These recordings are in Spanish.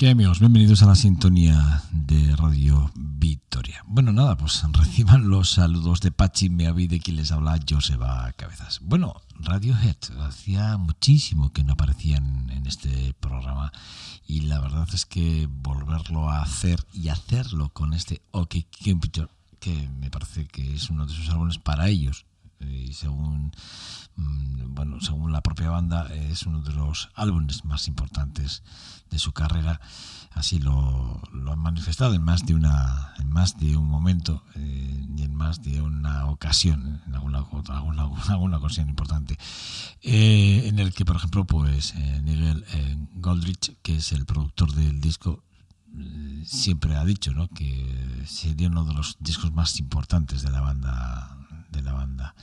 Bienvenidos a la sintonía de Radio Victoria. Bueno, nada, pues reciban los saludos de Pachi Meavi, de quien les habla Joseba Cabezas. Bueno, Radiohead, hacía muchísimo que no aparecían en este programa y la verdad es que volverlo a hacer y hacerlo con este OK Computer, que me parece que es uno de sus álbumes para ellos, y según mm, bueno según la propia banda es uno de los álbumes más importantes de su carrera así lo, lo han manifestado en más de una en más de un momento eh, y en más de una ocasión en alguna alguna, alguna ocasión importante eh, en el que por ejemplo pues eh, Nigel Goldrich que es el productor del disco siempre ha dicho ¿no? que sería uno de los discos más importantes de la banda de la banda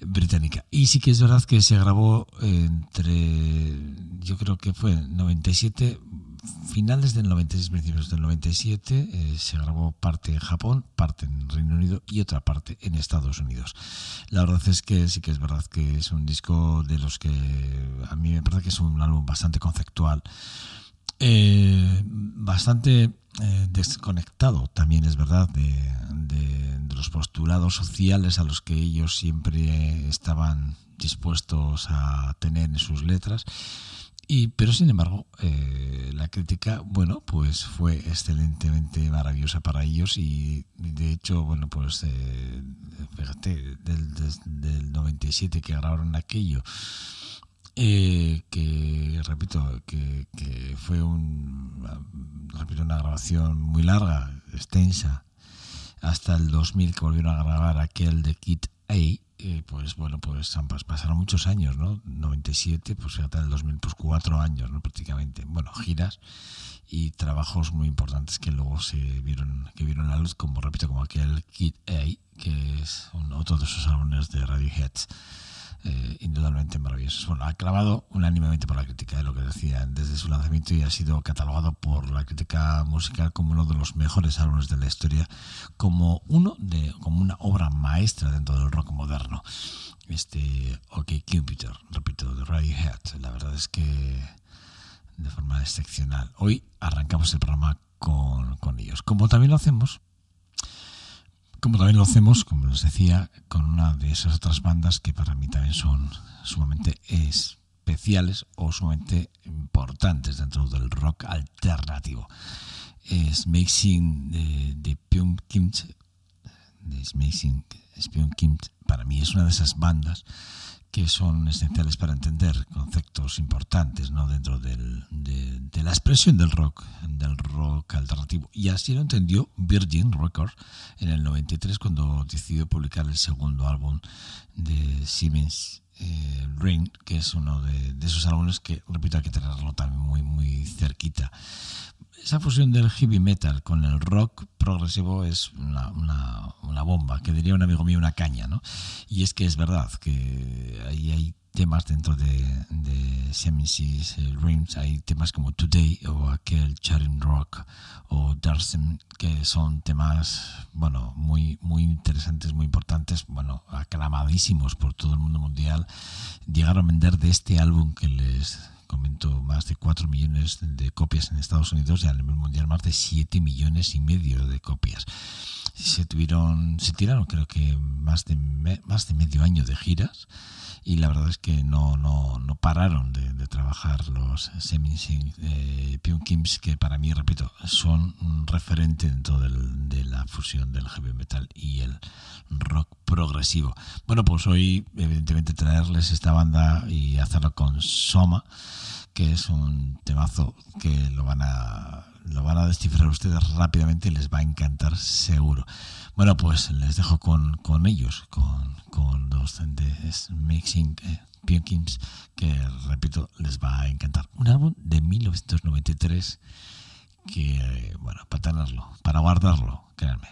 británica. Y sí que es verdad que se grabó entre, yo creo que fue 97, finales del 96, principios del 97, eh, se grabó parte en Japón, parte en Reino Unido y otra parte en Estados Unidos. La verdad es que sí que es verdad que es un disco de los que a mí me parece que es un álbum bastante conceptual. Eh, bastante desconectado también es verdad de, los postulados sociales a los que ellos siempre estaban dispuestos a tener en sus letras. Y, pero sin embargo, eh, la crítica, bueno, pues fue excelentemente maravillosa para ellos y de hecho, bueno, pues eh, fíjate, del, del 97 que grabaron aquello, eh, que repito, que, que fue un, repito, una grabación muy larga, extensa, hasta el 2000 que volvieron a grabar aquel de Kit A pues bueno, pues pasaron muchos años, ¿no? 97, pues fíjate, el 2000, pues cuatro años, ¿no? Prácticamente. Bueno, giras y trabajos muy importantes que luego se vieron, que vieron la luz, como repito, como aquel Kid A, que es otro de esos álbumes de Radiohead eh, indudablemente maravillosos. Bueno, ha clavado unánimemente por la crítica de lo que decía desde su lanzamiento y ha sido catalogado por la crítica musical como uno de los mejores álbumes de la historia, como uno de, como una obra maestra dentro del rock moderno. Este OK Computer, repito, de Radiohead, la verdad es que de forma excepcional. Hoy arrancamos el programa con, con ellos. Como también lo hacemos como también lo hacemos, como les decía, con una de esas otras bandas que para mí también son sumamente especiales o sumamente importantes dentro del rock alternativo. Es Mixing de, de Pyong Kim, para mí es una de esas bandas que son esenciales para entender conceptos importantes ¿no? dentro del, de, la expresión del rock, del rock alternativo. Y así lo entendió Virgin Records en el 93 cuando decidió publicar el segundo álbum de Siemens eh, Ring, que es uno de, de, esos álbumes que, repito, hay que tenerlo también muy, muy cerquita esa fusión del heavy metal con el rock progresivo es una, una, bomba, que diría un amigo mío, una caña, ¿no? Y es que es verdad que ahí hay temas dentro de, de Semensis Dreams, hay temas como Today o aquel Charing Rock o Darsen, que son temas, bueno, muy, muy interesantes, muy importantes, bueno, aclamadísimos por todo el mundo mundial. Llegaron a vender de este álbum que les comentó más de 4 millones de copias en Estados Unidos y a nivel mundial más de 7 millones y medio de copias. Se tuvieron, se tiraron creo que más de, más de medio año de giras y la verdad es que no, no, no pararon de, trabajar los Semin eh, Kims, que para mí, repito, son un referente dentro del, de la fusión del heavy metal y el rock progresivo. Bueno, pues hoy, evidentemente, traerles esta banda y hacerlo con Soma, que es un temazo que lo van a lo van a descifrar ustedes rápidamente y les va a encantar seguro. Bueno, pues les dejo con, con ellos, con, con los de Mixing eh, que repito, les va a encantar. Un álbum de 1993 que, bueno, para tenerlo, para guardarlo, créanme.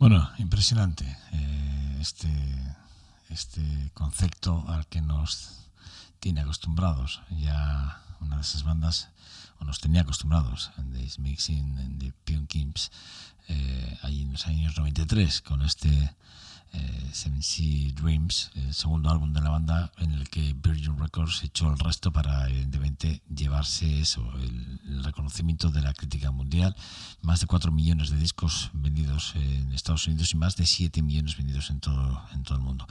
Bueno, impresionante eh, este, este concepto al que nos tiene acostumbrados. Ya una de esas bandas, o nos tenía acostumbrados, The Mixing, en The Pumpkins, eh, ahí en los años 93, con este Seven Sea Dreams, el segundo álbum de la banda en el que Virgin Records echó el resto para evidentemente llevarse eso, el, reconocimiento de la crítica mundial, más de 4 millones de discos vendidos en Estados Unidos y más de 7 millones vendidos en todo, en todo el mundo.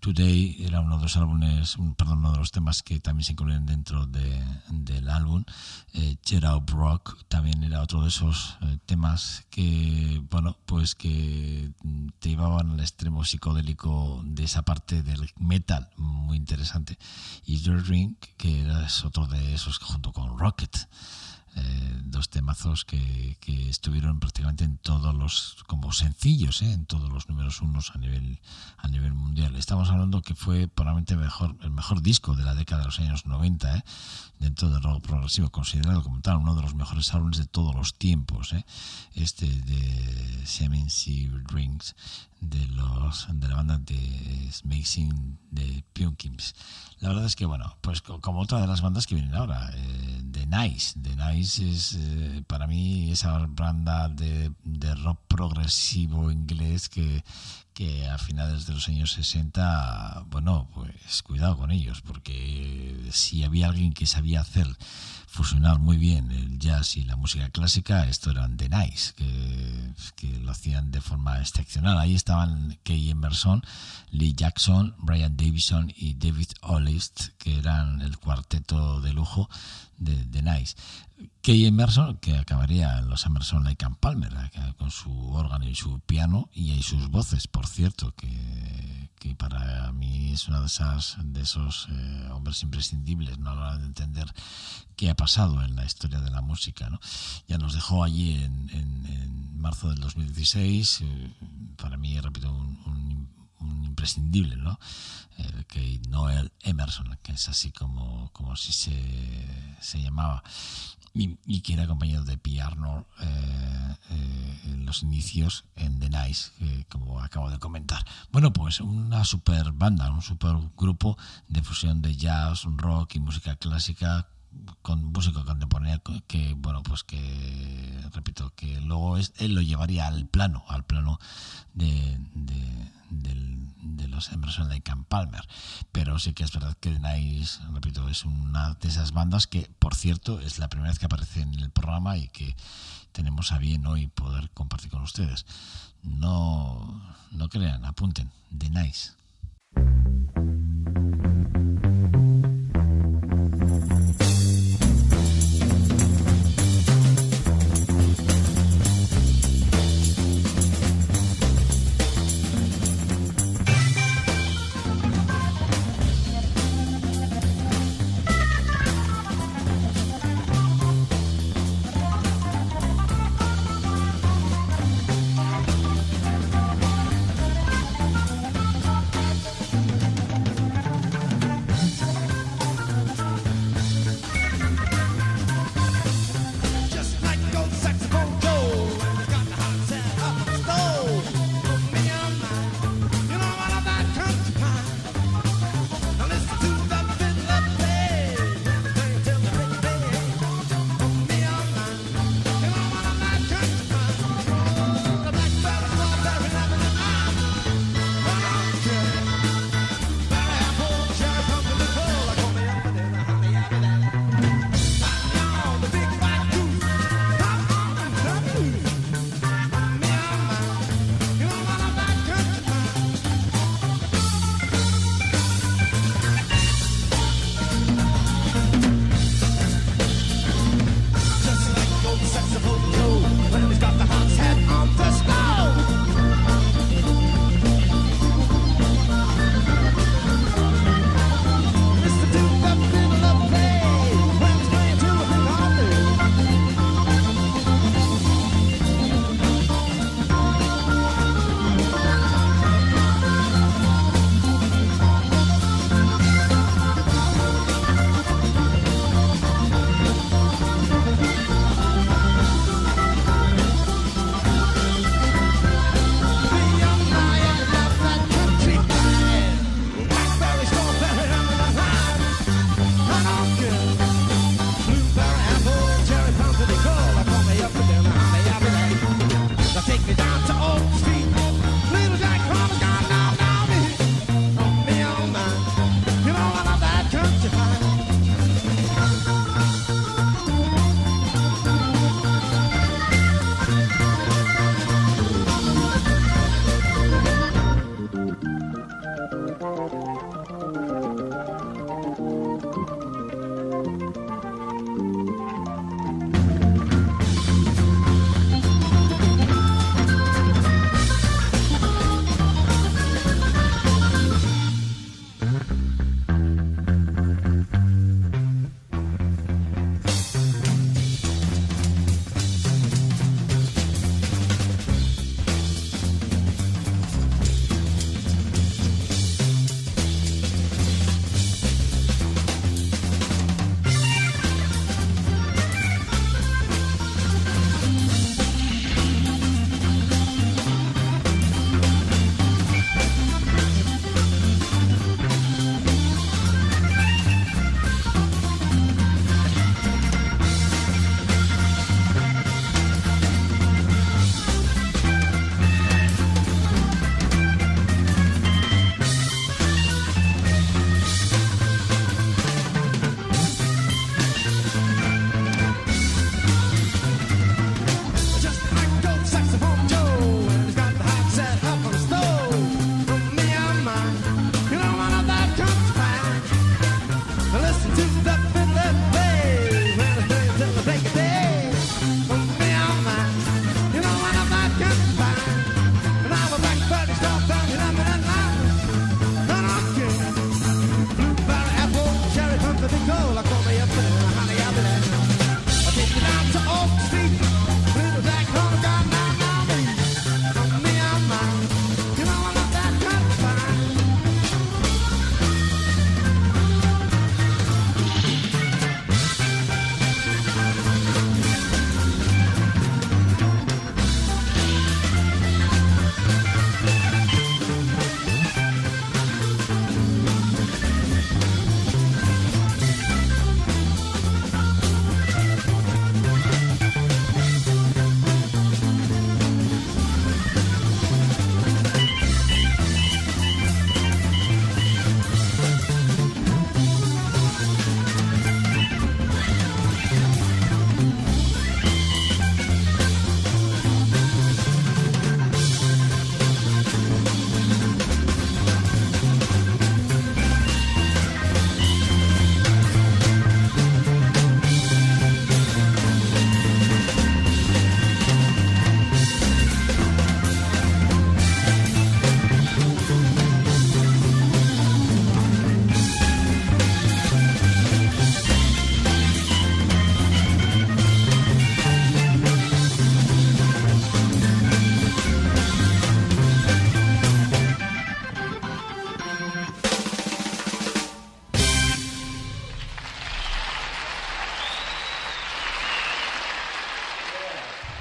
Today era uno de los álbumes, perdón, uno de los temas que también se incluyen dentro de, del álbum. Eh, Get Out Rock también era otro de esos eh, temas que, bueno, pues que te llevaban al extremo psicodélico de esa parte del metal muy interesante. Y Your Ring, que es otro de esos junto con Rocket. Eh, dos temazos que, estuvieron prácticamente en todos los como sencillos eh, en todos los números unos a nivel a nivel mundial estamos hablando que fue probablemente mejor el mejor disco de la década de los años 90 eh, dentro del rock progresivo considerado como tal uno de los mejores álbumes de todos los tiempos este de Seven Sea Rings de los de la banda de Smashing de Pumpkins la verdad es que bueno pues como otra de las bandas que vienen ahora eh, The Nice. The Nice es eh, para mí esa banda de, de, rock progresivo inglés que, que a finales de los años 60 bueno pues cuidado con ellos porque si había alguien que sabía hacer fusionar muy bien el jazz y la música clásica, esto eran The Nice, que, lo hacían de forma excepcional. Ahí estaban Kay Emerson, Lee Jackson, Brian Davison y David Olist, que eran el cuarteto de lujo de, The Nice. Kay Emerson, que acabaría los Emerson Lake and Palmer, con su órgano y su piano y sus voces, por cierto, que, que para mí es una de esas de esos eh, hombres imprescindibles no a la hora de entender qué ha pasado en la historia de la música. ¿no? Ya nos dejó allí en, en, marzo del 2016, eh, para mí, repito, un, un, imprescindible, ¿no? Eh, que Noel Emerson, que es así como, como si se, se llamaba y, que era acompañado de P. Arnold eh, eh, en los inicios en The Nice, como acabo de comentar. Bueno, pues una super banda, un super grupo de fusión de jazz, rock y música clásica con música contemporánea que bueno pues que repito que luego es, él lo llevaría al plano al plano de, de, los Emerson Lake and Palmer. Pero sí que es verdad que Nice repito es una de esas bandas que por cierto es la primera vez que aparece en el programa y que tenemos a bien hoy poder compartir con ustedes. No no crean apunten The Nice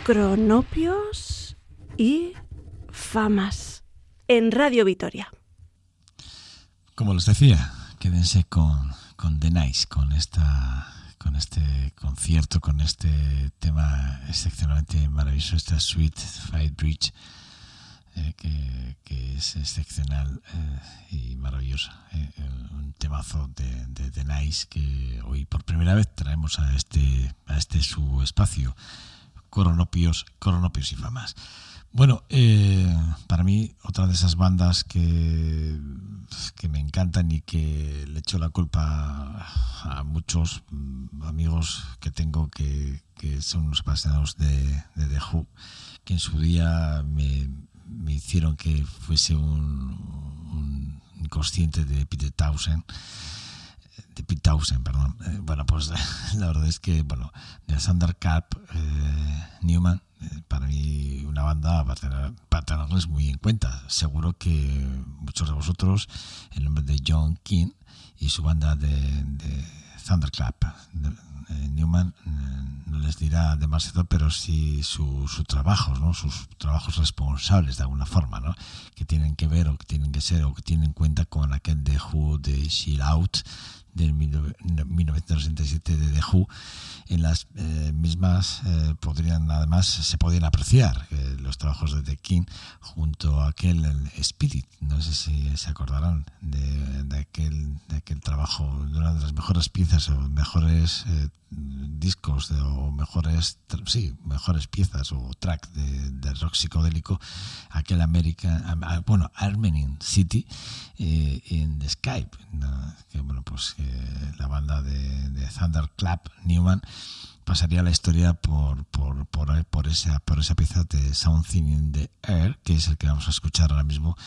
cronopios y famas en Radio Vitoria. Como les decía, quédense con, con The Nice, con esta con este concierto, con este tema excepcionalmente maravilloso, esta suite Fight Bridge, eh, que, es excepcional eh, y maravillosa. Eh, un temazo de, de, Nice que hoy por primera vez traemos a este, a este su espacio Coronopios, Coronopios y Famas. Bueno, eh, para mí otra de esas bandas que, que me encantan y que le echo la culpa a muchos mm, amigos que tengo que, son unos apasionados de, de The Who, que en su día me, me hicieron que fuese un, un inconsciente de Peter Townsend de Pete Townsend, perdón. Eh, bueno, pues la verdad es que, bueno, de Sander eh, Newman, eh, para mí una banda para, tenerles muy en cuenta. Seguro que muchos de vosotros, el nombre de John King y su banda de, de Thunderclap, Newman no les dirá demasiado, pero sí sus su trabajos, ¿no? sus trabajos responsables de alguna forma, ¿no? que tienen que ver o que tienen que ser o que tienen en cuenta con aquel de Who de Chill Out del 1967 de The Who, en las eh, mismas eh, podrían además se podían apreciar eh, los trabajos de The King junto a aquel Spirit, no sé si se acordarán de, aquel, de aquel trabajo, de una de las mejores piezas o mejores discos o mejores sí, mejores piezas o track de, rock psicodélico, aquel American, bueno, Armenian City en Skype, que bueno, pues la banda de, de Thunderclap Newman pasaría la historia por, por, por, por, esa, por esa pieza de Something in the Air, que es el que vamos a escuchar ahora mismo,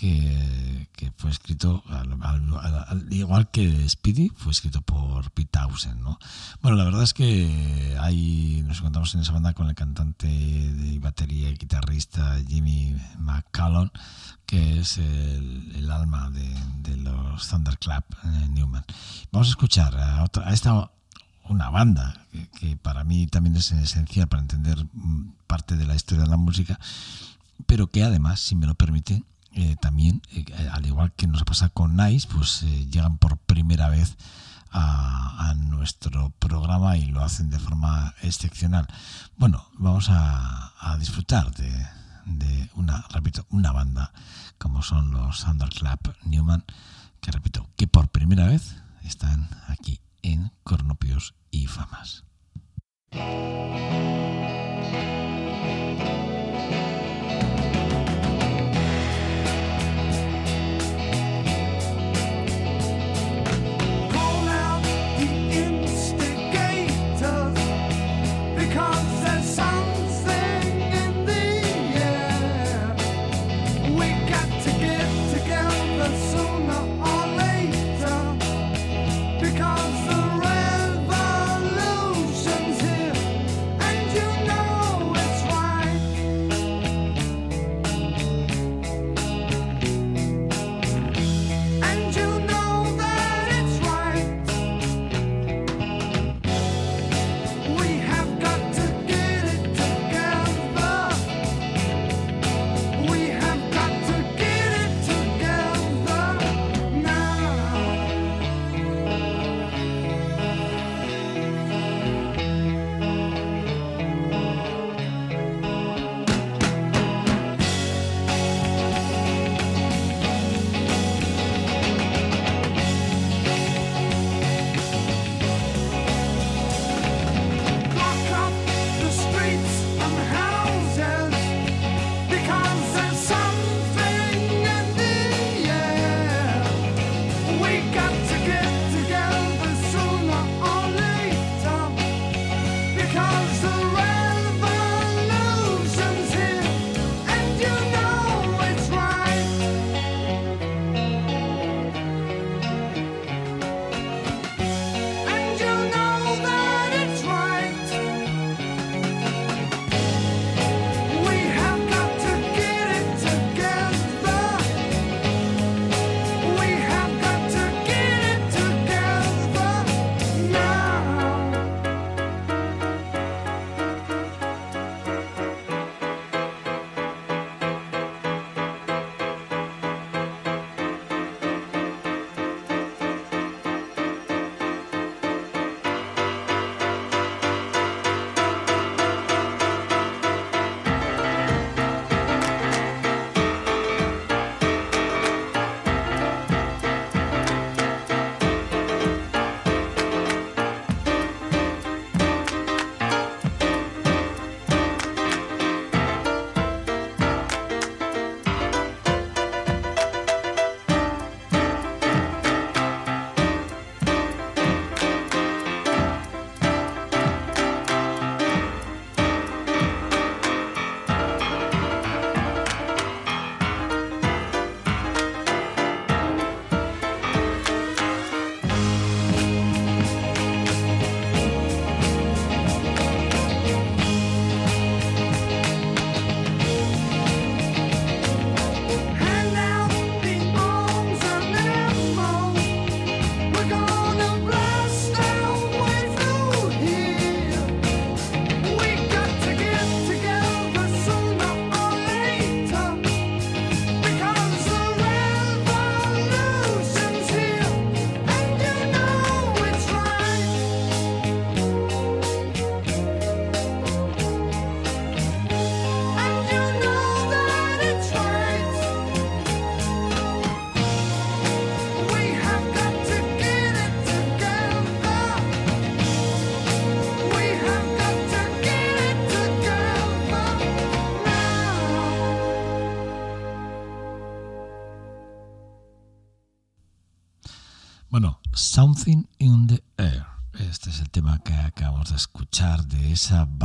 que, que fue escrito, al, igual que Speedy, fue escrito por Pete Townsend. ¿no? Bueno, la verdad es que hay, nos encontramos en esa banda con el cantante de batería y guitarrista Jimmy McCallum, que es el, alma de, de, los Thunderclap eh, Newman. Vamos a escuchar a, otra, a esta una banda que, para mí también es esencial para entender parte de la historia de la música, pero que además, si me lo permite, eh, también, eh, al igual que nos pasa con Nice, pues eh, llegan por primera vez a, nuestro programa y lo hacen de forma excepcional. Bueno, vamos a, disfrutar de, de, una, repito, una banda como son los Thunderclap Newman, que repito, que por primera vez están aquí en Cornopios y Famas.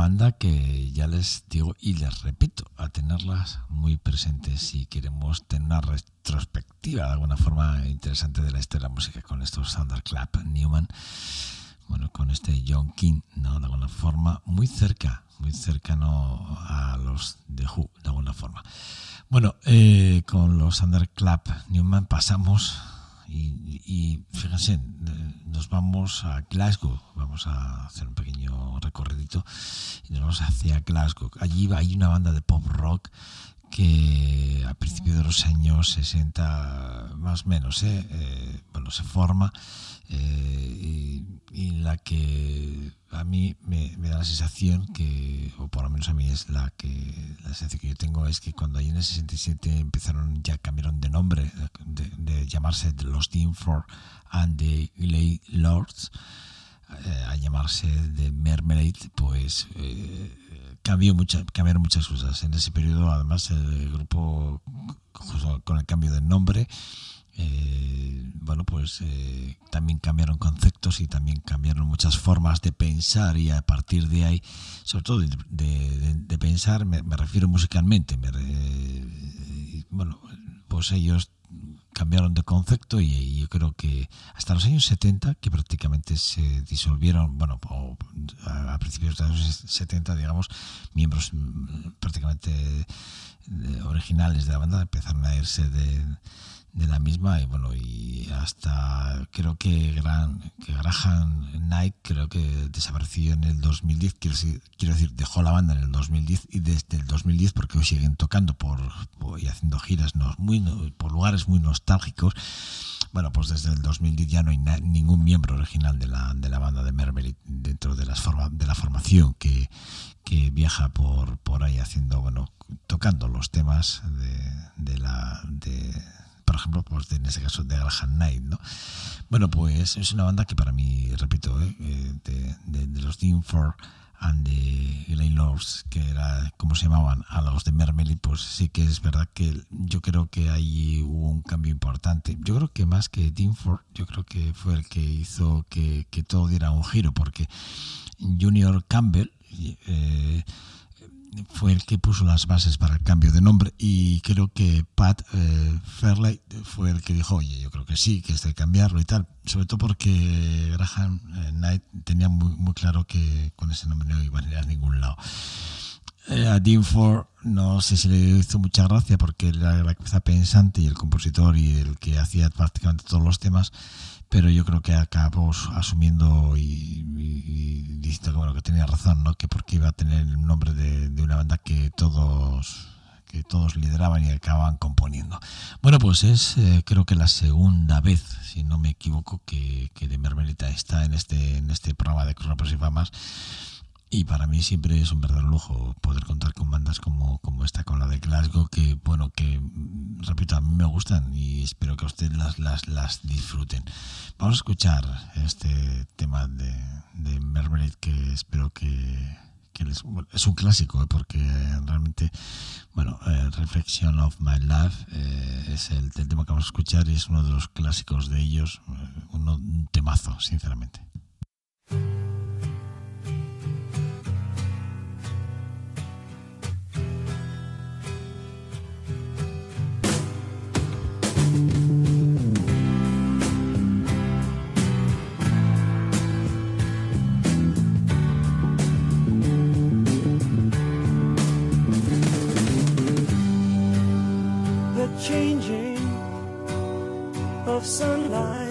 Banda que ya les digo y les repito, a tenerlas muy presentes si queremos tener una retrospectiva de alguna forma interesante de la historia de la música con estos Thunderclap Newman, bueno, con este John King, ¿no? De alguna forma muy cerca, muy cercano a los de Who, de alguna forma. Bueno, eh, con los Thunderclap Newman pasamos y, fíjense, nos vamos a Glasgow, vamos a hacer un pequeño recorridito y nos vamos hacia Glasgow. Allí hay una banda de pop rock que a principios de los años 60 más o menos ¿eh? Eh, bueno se forma eh, y, la que a mí me, da la sensación que o por lo menos a mí es la que la sensación que yo tengo es que cuando ahí en el 67 empezaron ya cambiaron de nombre de, llamarse los Dean Ford and the Lay Lords a llamarse The Mermaid pues cambió mucha, cambiaron muchas cosas. En ese periodo, además, el grupo, con el cambio de nombre, eh, bueno, pues eh, también cambiaron conceptos y también cambiaron muchas formas de pensar y a partir de ahí, sobre todo de, pensar, me, refiero musicalmente, bueno, pues ellos cambiaron de concepto y, yo creo que hasta los años 70, que prácticamente se disolvieron, bueno, a, principios de los años 70, digamos, miembros mm, prácticamente eh, originales de la banda empezaron a irse de, de la misma y bueno y hasta creo que, Gran, que Graham Knight creo que desapareció en el 2010 quiero decir, quiero decir dejó la banda en el 2010 y desde el 2010 porque hoy siguen tocando por, y haciendo giras muy por lugares muy nostálgicos. Bueno pues desde el 2010 ya no hay ningún miembro original de la, de la banda de Mermery dentro de las forma, de la formación que, que viaja por por ahí haciendo bueno tocando los temas de, de la de por ejemplo, pues en ese caso de Graham Knight, ¿no? Bueno, pues es una banda que para mí, repito, ¿eh? Eh, de, los Dean Ford and the Elaine Lords, que era como se llamaban a los de Mermeli, pues sí que es verdad que yo creo que ahí hubo un cambio importante. Yo creo que más que Dean Ford, yo creo que fue el que hizo que, que todo diera un giro, porque Junior Campbell eh, fue el que puso las bases para el cambio de nombre y creo que Pat eh, Fairlight fue el que dijo, oye, yo creo que sí, que es de cambiarlo y tal, sobre todo porque Graham eh, Knight tenía muy, muy claro que con ese nombre no iba a ir a ningún lado. Eh, a Dean Ford no sé si le hizo mucha gracia porque era la cabeza pensante y el compositor y el que hacía prácticamente todos los temas pero yo creo que acabó asumiendo y, diciendo que bueno que tenía razón no que porque iba a tener el nombre de, una banda que todos que todos lideraban y acababan componiendo. Bueno pues es eh, creo que la segunda vez si no me equivoco que, que de Mermelita está en este en este programa de Cronos y Famas y para mí siempre es un verdadero lujo poder contar con bandas como, como esta, con la de Glasgow, que bueno, que repito, a mí me gustan y espero que ustedes las, las, las disfruten. Vamos a escuchar este tema de, de Mermaid que espero que, les, es un clásico ¿eh? porque realmente bueno eh, Reflection of My Life eh, es el, el, tema que vamos a escuchar y es uno de los clásicos de ellos un temazo sinceramente changing of sunlight.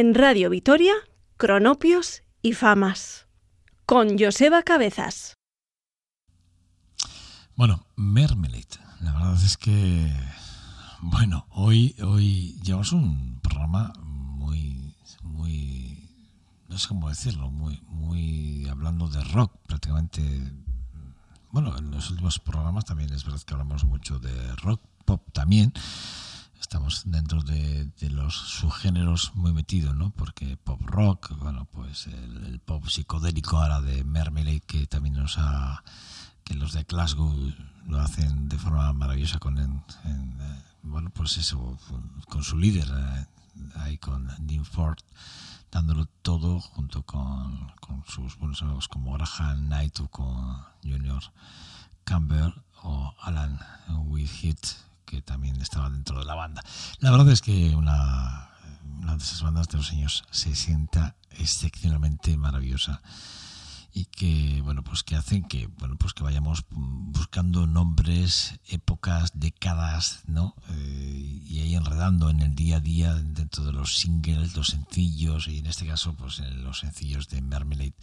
En Radio Vitoria, Cronopios y Famas. Con Joseba Cabezas. Bueno, Mermelade. La verdad es que, bueno, hoy, hoy llevamos un programa muy, muy, no sé cómo decirlo, muy, muy hablando de rock, prácticamente. Bueno, en los últimos programas también es verdad que hablamos mucho de rock, pop también. Estamos dentro de, de los subgéneros muy metidos, ¿no? Porque pop rock, bueno, pues el, el pop psicodélico ahora de Mermelade que también nos ha que los de Glasgow lo hacen de forma maravillosa con en- en, eh, bueno pues eso con, su líder eh, ahí con Dean Ford dándolo todo junto con, con sus buenos amigos como Graham Knight o con Junior Campbell o Alan Whithead que también estaba dentro de la banda. La verdad es que una, de esas bandas de los años 60 excepcionalmente maravillosa y que bueno pues que hacen que bueno pues que vayamos buscando nombres épocas décadas no Eh, y ahí enredando en el día a día dentro de los singles los sencillos y en este caso pues en los sencillos de Mermelade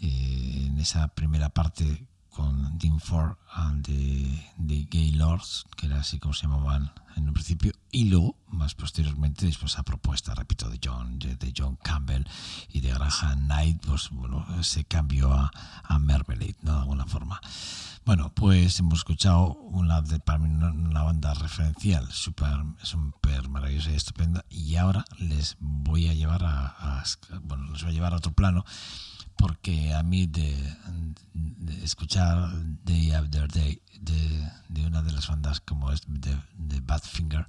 eh, en esa primera parte con Dean Ford and the, the Gaylords, que era así como se llamaban en un principio, y luego, más posteriormente, después a propuesta, repito, de John, de John Campbell y de Graham Knight, pues bueno, se cambió a, a ¿no? De alguna forma. Bueno, pues hemos escuchado una de, para mí una banda referencial, súper super maravillosa y estupenda, y ahora les voy a llevar a, a- bueno, les voy a llevar a otro plano, porque a mí de, escuchar Day After Day de, de una de las bandas como es de, Badfinger,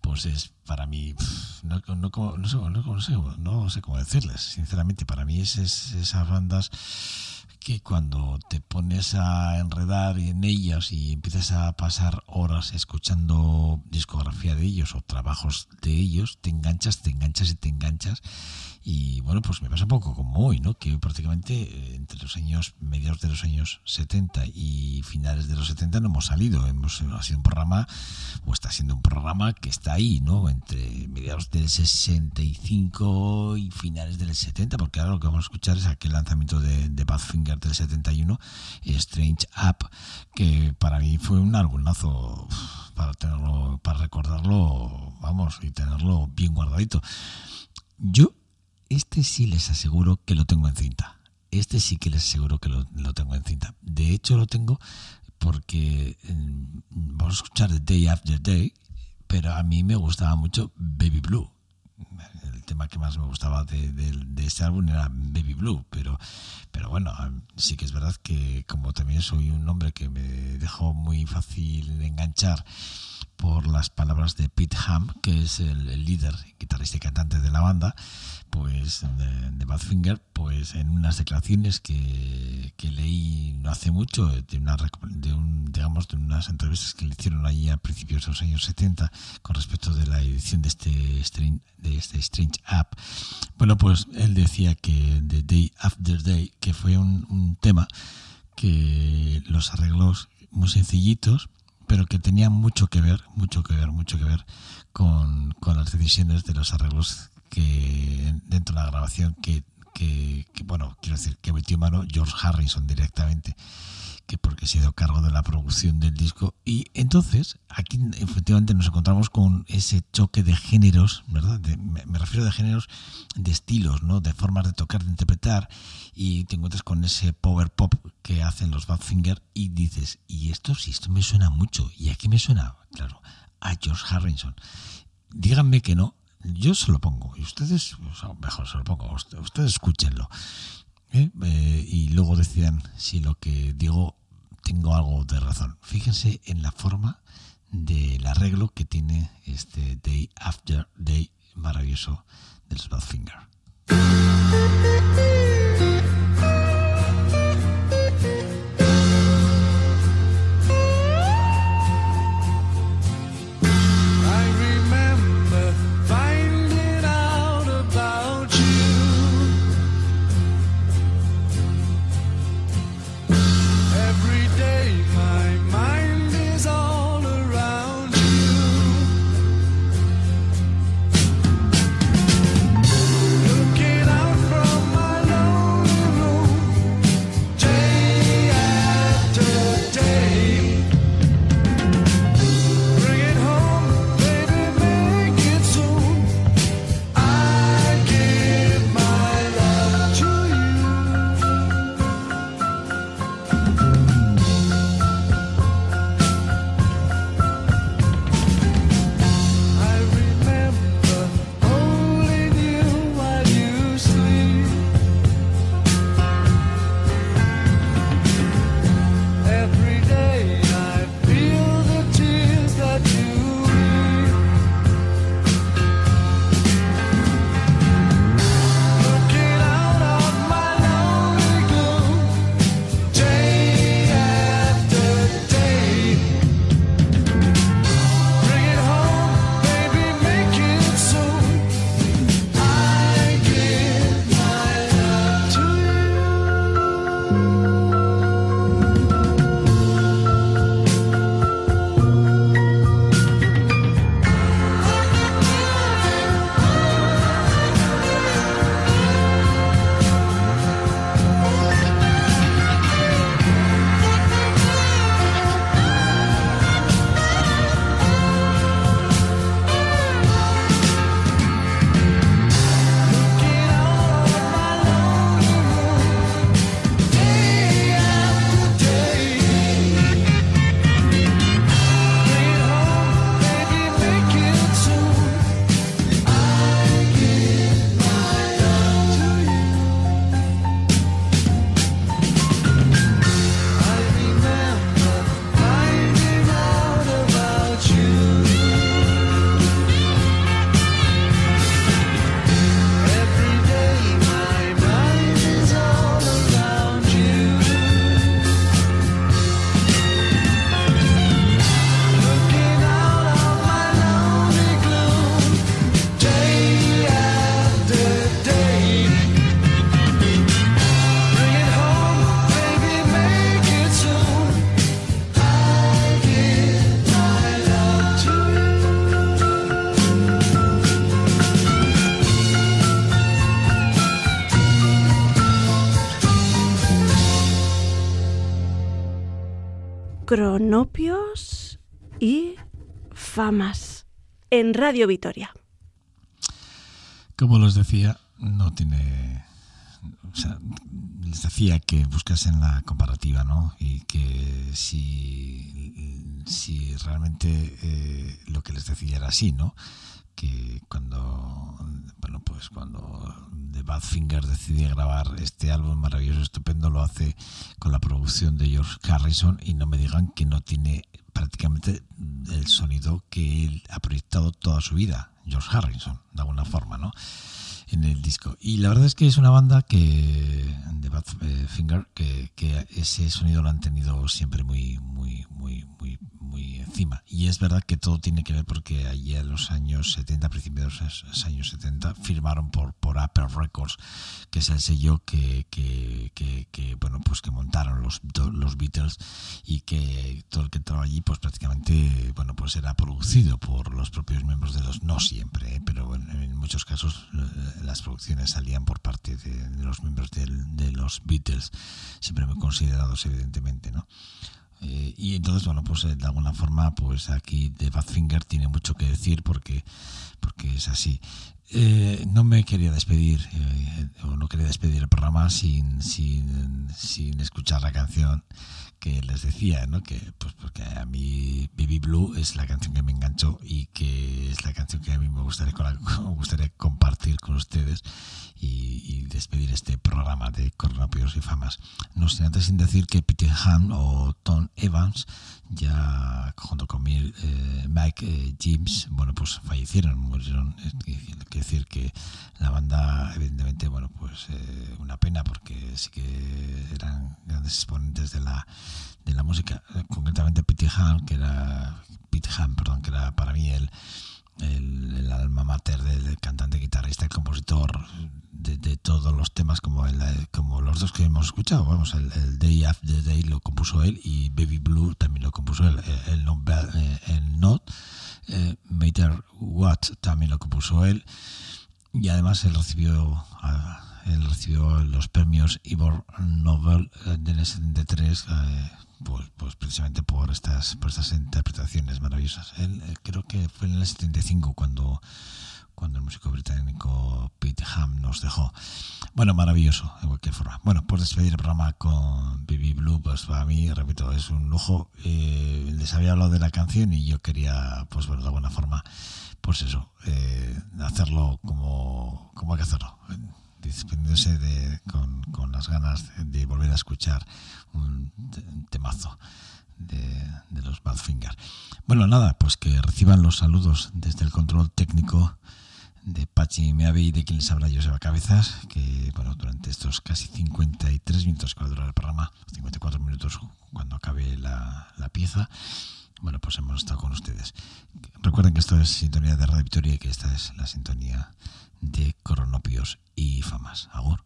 pues es para mí, no, no, no, no sé, no sé cómo decirles, sinceramente, para mí es, es esas bandas que cuando te pones a enredar en ellas y empiezas a pasar horas escuchando discografía de ellos o trabajos de ellos, te enganchas, te enganchas y te enganchas. Y bueno, pues me pasa poco como hoy, ¿no? Que prácticamente eh, entre los años, mediados de los años 70 y finales de los 70 no hemos salido. Hemos, ha sido un programa, o está siendo un programa que está ahí, ¿no? Entre mediados del 65 y finales del 70, porque ahora lo que vamos a escuchar es aquel lanzamiento de, de Badfinger del 71, Strange Up, que para mí fue un álbumazo para tenerlo, para recordarlo, vamos, y tenerlo bien guardadito. Yo, este sí les aseguro que lo tengo en cinta. Este sí que les aseguro que lo, tengo en cinta. De hecho, lo tengo porque mm, vamos a escuchar The Day After Day, pero a mí me gustaba mucho Baby Blue. El tema que más me gustaba de, de- este álbum era Baby Blue, pero, pero bueno, sí que es verdad que como también soy un hombre que me dejó muy fácil enganchar, por las palabras de Pete Ham, que es el, líder, guitarrista y cantante de la banda, pues de, Badfinger, pues en unas declaraciones que, que leí no hace mucho, de, una, de, un, digamos, de unas entrevistas que le hicieron allí a principios de los años 70 con respecto de la edición de este, Strange, de este Strange App. Bueno, pues él decía que The Day After Day, que fue un tema que los arreglos muy sencillitos, pero que tenían mucho que ver, mucho que ver, mucho que ver con, con las decisiones de los arreglos que dentro de la grabación que, que, que, bueno, quiero decir, que metió mano George Harrison directamente, que porque se dio cargo de la producción del disco. Y entonces, aquí efectivamente nos encontramos con ese choque de géneros, ¿verdad? Me, refiero de géneros, de estilos, ¿no? De formas de tocar, de interpretar, y te encuentras con ese power pop que hacen los Badfinger y dices, y esto sí, esto me suena mucho. ¿Y a qué me suena? Claro, a George Harrison. Díganme que no, yo se lo pongo, y ustedes, o mejor se lo pongo, usted- ustedes escúchenlo. ¿eh? Eh, y luego decidan si lo que digo tengo algo de razón. Fíjense en la forma del arreglo que tiene este Day After Day maravilloso del Badfinger. Cronopios y famas en Radio Vitoria. Como les decía, no tiene. O sea, les decía que buscasen la comparativa, ¿no? Y que si, si realmente eh, lo que les decía era así, ¿no? Que cuando, bueno, pues cuando The Badfinger decide grabar este álbum maravilloso, estupendo, lo hace con la producción de George Harrison y no me digan que no tiene prácticamente el sonido que él ha proyectado toda su vida, George Harrison, de alguna forma, ¿no? En el disco. Y la verdad es que es una banda que, de Badfinger, que, que ese sonido lo han tenido siempre muy, muy, muy, muy, muy encima. Y es verdad que todo tiene que ver porque allí en los años 70, principios de los años 70, firmaron por, por Apple Records, que es el sello que, que, que, que, bueno, pues que montaron los, los Beatles y que todo el que entraba allí, pues prácticamente, bueno, pues era producido por los propios miembros de los, no siempre, ¿eh? pero en, en muchos casos eh, las producciones salían por parte de, de los miembros del, de los Beatles, siempre muy considerados evidentemente, ¿no? Eh, y entonces, bueno, pues eh, de alguna forma, pues aquí The Badfinger tiene mucho que decir porque, porque es así. Eh, no me quería despedir, eh, o no quería despedir el programa sin, sin, sin escuchar la canción que les decía, ¿no? Que pues porque a mí Baby Blue es la canción que me enganchó y que es la canción que a mí me gustaría, me gustaría compartir con ustedes y, y despedir este programa de Coronapios y Famas. No sin antes sin decir que Peter Han o Tom Evans ya junto con mi, eh, Mike eh, James, bueno, pues fallecieron, murieron. Quiere decir que la banda, evidentemente, bueno, pues eh, una pena porque sí que eran grandes exponentes de la de la música, concretamente Pete Han, que era Pete Han, perdón, que era para mí el el, el, alma mater del cantante, guitarrista y compositor de, todos los temas como el, como los dos que hemos escuchado. Vamos el, el, Day After Day lo compuso él y Baby Blue también lo compuso él. El, el, el Not eh, Matter What también lo compuso él. Y además él recibió él recibió los premios Ivor Nobel del 73 eh, pues, pues, precisamente por estas por estas interpretaciones maravillosas. Él eh, creo que fue en el 75 cuando cuando el músico británico Pete Ham nos dejó. Bueno, maravilloso, de cualquier forma. Bueno, pues despedir el programa con Baby Blue, pues para mí, repito, es un lujo. Eh, les había hablado de la canción y yo quería, pues bueno, de alguna forma, pues eso, eh, hacerlo como, como hay que hacerlo despidiéndose de, con, con, las ganas de volver a escuchar un, temazo de, de, los Badfinger. Bueno, nada, pues que reciban los saludos desde el control técnico de Pachi Meave y de quien les habla Joseba Cabezas, que bueno, durante estos casi 53 minutos que va a durar el programa, 54 minutos cuando acabe la, la pieza, bueno, pues hemos estado con ustedes. Recuerden que esto es sintonía de Radio Victoria y que esta es la sintonía de Coronopios y Famas. Agur.